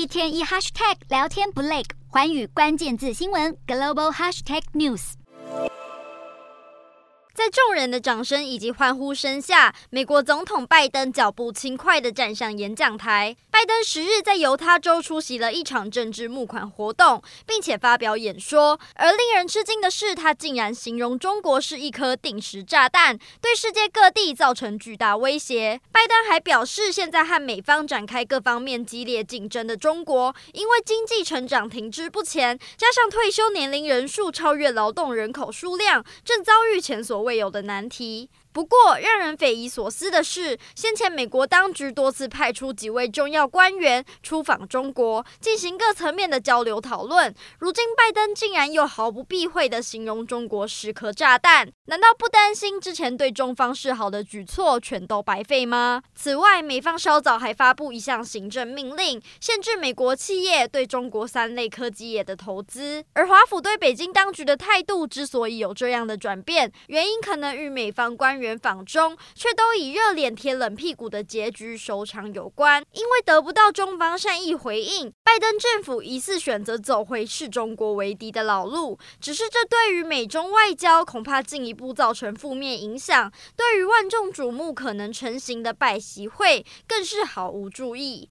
一天一 hashtag 聊天不累，环宇关键字新闻 global hashtag news。在众人的掌声以及欢呼声下，美国总统拜登脚步轻快的站上演讲台。拜登十日在犹他州出席了一场政治募款活动，并且发表演说。而令人吃惊的是，他竟然形容中国是一颗定时炸弹，对世界各地造成巨大威胁。拜登还表示，现在和美方展开各方面激烈竞争的中国，因为经济成长停滞不前，加上退休年龄人数超越劳动人口数量，正遭遇前所未有的难题。不过，让人匪夷所思的是，先前美国当局多次派出几位重要官员出访中国，进行各层面的交流讨论。如今，拜登竟然又毫不避讳地形容中国是颗炸弹，难道不担心之前对中方示好的举措全都白费吗？此外，美方稍早还发布一项行政命令，限制美国企业对中国三类科技业的投资。而华府对北京当局的态度之所以有这样的转变，原因可能与美方官员访中却都以热脸贴冷屁股的结局收场有关，因为德得不到中方善意回应，拜登政府疑似选择走回视中国为敌的老路。只是这对于美中外交恐怕进一步造成负面影响，对于万众瞩目可能成型的拜习会更是毫无注意。